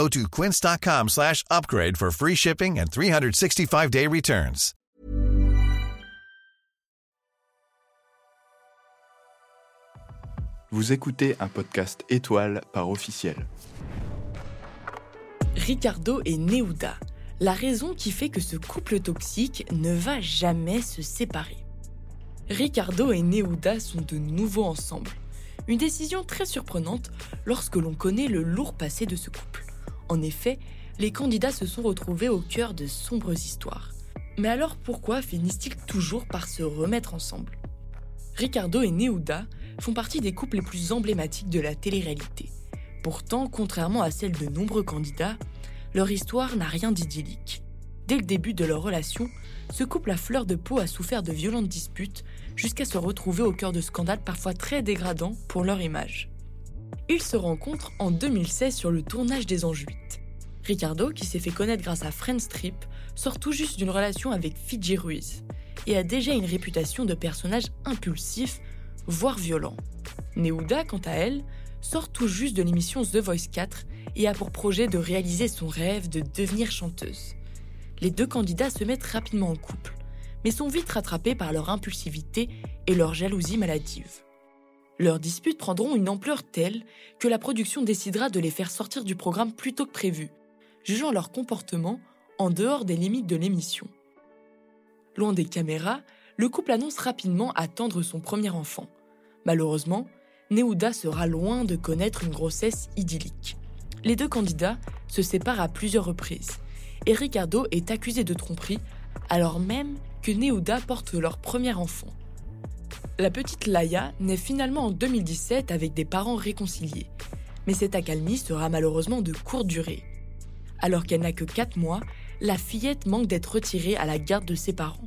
Go to quince.com slash upgrade for free shipping and 365-day returns. Vous écoutez un podcast étoile par officiel. Ricardo et Neuda, la raison qui fait que ce couple toxique ne va jamais se séparer. Ricardo et Neuda sont de nouveau ensemble. Une décision très surprenante lorsque l'on connaît le lourd passé de ce couple. En effet, les candidats se sont retrouvés au cœur de sombres histoires. Mais alors pourquoi finissent-ils toujours par se remettre ensemble? Ricardo et Neuda font partie des couples les plus emblématiques de la télé-réalité. Pourtant, contrairement à celle de nombreux candidats, leur histoire n'a rien d'idyllique. Dès le début de leur relation, ce couple à fleur de peau a souffert de violentes disputes jusqu'à se retrouver au cœur de scandales parfois très dégradants pour leur image. Ils se rencontrent en 2016 sur le tournage des 8. Ricardo, qui s'est fait connaître grâce à Friends Trip, sort tout juste d'une relation avec Fiji Ruiz et a déjà une réputation de personnage impulsif, voire violent. Neuda, quant à elle, sort tout juste de l'émission The Voice 4 et a pour projet de réaliser son rêve de devenir chanteuse. Les deux candidats se mettent rapidement en couple, mais sont vite rattrapés par leur impulsivité et leur jalousie maladive. Leurs disputes prendront une ampleur telle que la production décidera de les faire sortir du programme plus tôt que prévu, jugeant leur comportement en dehors des limites de l'émission. Loin des caméras, le couple annonce rapidement attendre son premier enfant. Malheureusement, Neuda sera loin de connaître une grossesse idyllique. Les deux candidats se séparent à plusieurs reprises et Ricardo est accusé de tromperie alors même que Neuda porte leur premier enfant. La petite Laïa naît finalement en 2017 avec des parents réconciliés, mais cette accalmie sera malheureusement de courte durée. Alors qu'elle n'a que 4 mois, la fillette manque d'être retirée à la garde de ses parents.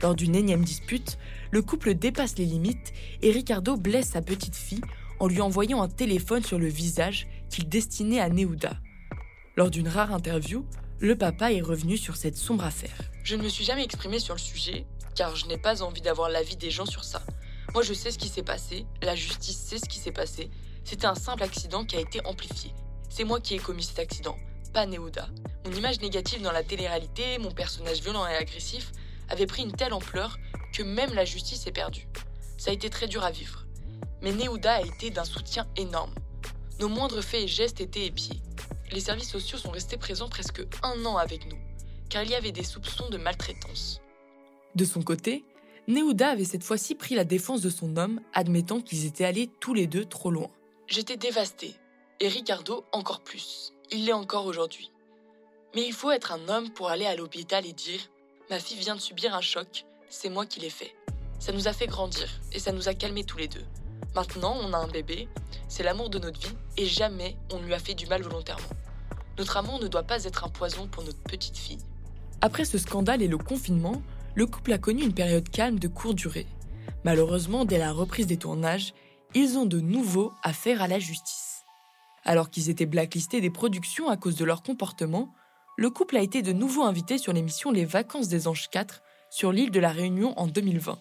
Lors d'une énième dispute, le couple dépasse les limites et Ricardo blesse sa petite fille en lui envoyant un téléphone sur le visage qu'il destinait à Neuda. Lors d'une rare interview, le papa est revenu sur cette sombre affaire. Je ne me suis jamais exprimé sur le sujet, car je n'ai pas envie d'avoir l'avis des gens sur ça. Moi, je sais ce qui s'est passé, la justice sait ce qui s'est passé. C'était un simple accident qui a été amplifié. C'est moi qui ai commis cet accident, pas Neuda. Mon image négative dans la télé-réalité, mon personnage violent et agressif, avait pris une telle ampleur que même la justice est perdue. Ça a été très dur à vivre. Mais Neuda a été d'un soutien énorme. Nos moindres faits et gestes étaient épiés. Les services sociaux sont restés présents presque un an avec nous, car il y avait des soupçons de maltraitance. De son côté, Neuda avait cette fois-ci pris la défense de son homme, admettant qu'ils étaient allés tous les deux trop loin. J'étais dévastée, et Ricardo encore plus. Il l'est encore aujourd'hui. Mais il faut être un homme pour aller à l'hôpital et dire Ma fille vient de subir un choc, c'est moi qui l'ai fait. Ça nous a fait grandir et ça nous a calmés tous les deux. Maintenant, on a un bébé, c'est l'amour de notre vie et jamais on lui a fait du mal volontairement. Notre amour ne doit pas être un poison pour notre petite fille. Après ce scandale et le confinement, le couple a connu une période calme de courte durée. Malheureusement, dès la reprise des tournages, ils ont de nouveau affaire à la justice. Alors qu'ils étaient blacklistés des productions à cause de leur comportement, le couple a été de nouveau invité sur l'émission Les Vacances des Anges 4 sur l'île de la Réunion en 2020.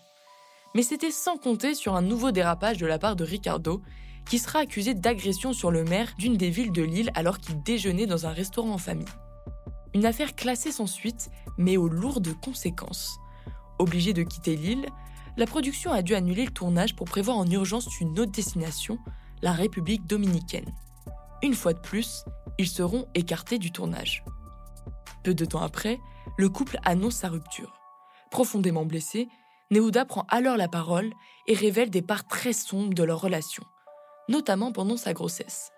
Mais c'était sans compter sur un nouveau dérapage de la part de Ricardo, qui sera accusé d'agression sur le maire d'une des villes de l'île alors qu'il déjeunait dans un restaurant en famille. Une affaire classée sans suite, mais aux lourdes conséquences. Obligé de quitter l'île, la production a dû annuler le tournage pour prévoir en urgence une autre destination, la République dominicaine. Une fois de plus, ils seront écartés du tournage. Peu de temps après, le couple annonce sa rupture. Profondément blessé, Neuda prend alors la parole et révèle des parts très sombres de leur relation, notamment pendant sa grossesse.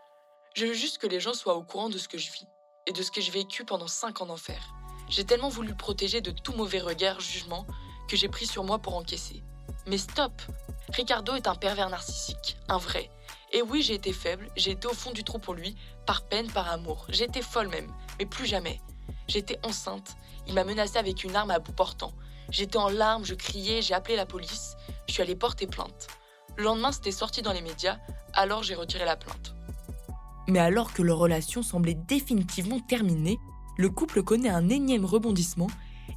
Je veux juste que les gens soient au courant de ce que je vis et de ce que j'ai vécu pendant 5 ans d'enfer. J'ai tellement voulu protéger de tout mauvais regard, jugement, que j'ai pris sur moi pour encaisser. Mais stop Ricardo est un pervers narcissique, un vrai. Et oui, j'ai été faible, j'ai été au fond du trou pour lui, par peine, par amour. J'ai été folle même, mais plus jamais. J'étais enceinte, Il m'a menacé avec une arme à bout portant. J'étais en larmes, je criais, j'ai appelé la police, je suis allée porter plainte. Le lendemain, c'était sorti dans les médias, alors j'ai retiré la plainte. Mais alors que leur relation semblait définitivement terminée, le couple connaît un énième rebondissement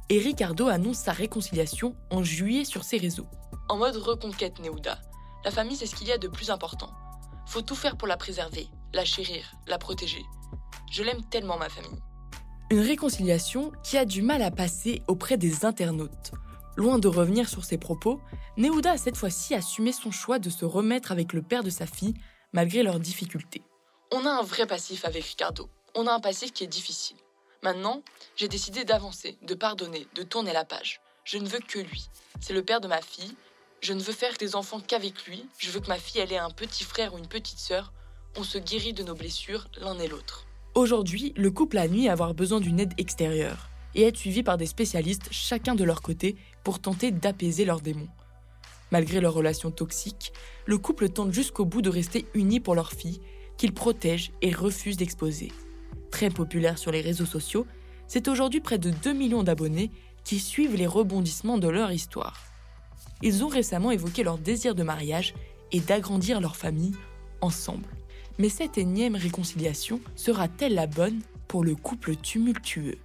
et Ricardo annonce sa réconciliation en juillet sur ses réseaux. En mode reconquête, Neouda. La famille, c'est ce qu'il y a de plus important. Faut tout faire pour la préserver, la chérir, la protéger. Je l'aime tellement, ma famille. Une réconciliation qui a du mal à passer auprès des internautes. Loin de revenir sur ses propos, Neouda a cette fois-ci assumé son choix de se remettre avec le père de sa fille, malgré leurs difficultés. On a un vrai passif avec Ricardo. On a un passif qui est difficile. Maintenant, j'ai décidé d'avancer, de pardonner, de tourner la page. Je ne veux que lui. C'est le père de ma fille. Je ne veux faire des enfants qu'avec lui. Je veux que ma fille ait un petit frère ou une petite sœur. On se guérit de nos blessures l'un et l'autre. Aujourd'hui, le couple a admis avoir besoin d'une aide extérieure et être suivi par des spécialistes chacun de leur côté pour tenter d'apaiser leurs démons. Malgré leur relation toxique, le couple tente jusqu'au bout de rester unis pour leur fille, qu'ils protègent et refusent d'exposer. Très populaire sur les réseaux sociaux, c'est aujourd'hui près de 2 millions d'abonnés qui suivent les rebondissements de leur histoire. Ils ont récemment évoqué leur désir de mariage et d'agrandir leur famille ensemble. Mais cette énième réconciliation sera-t-elle la bonne pour le couple tumultueux?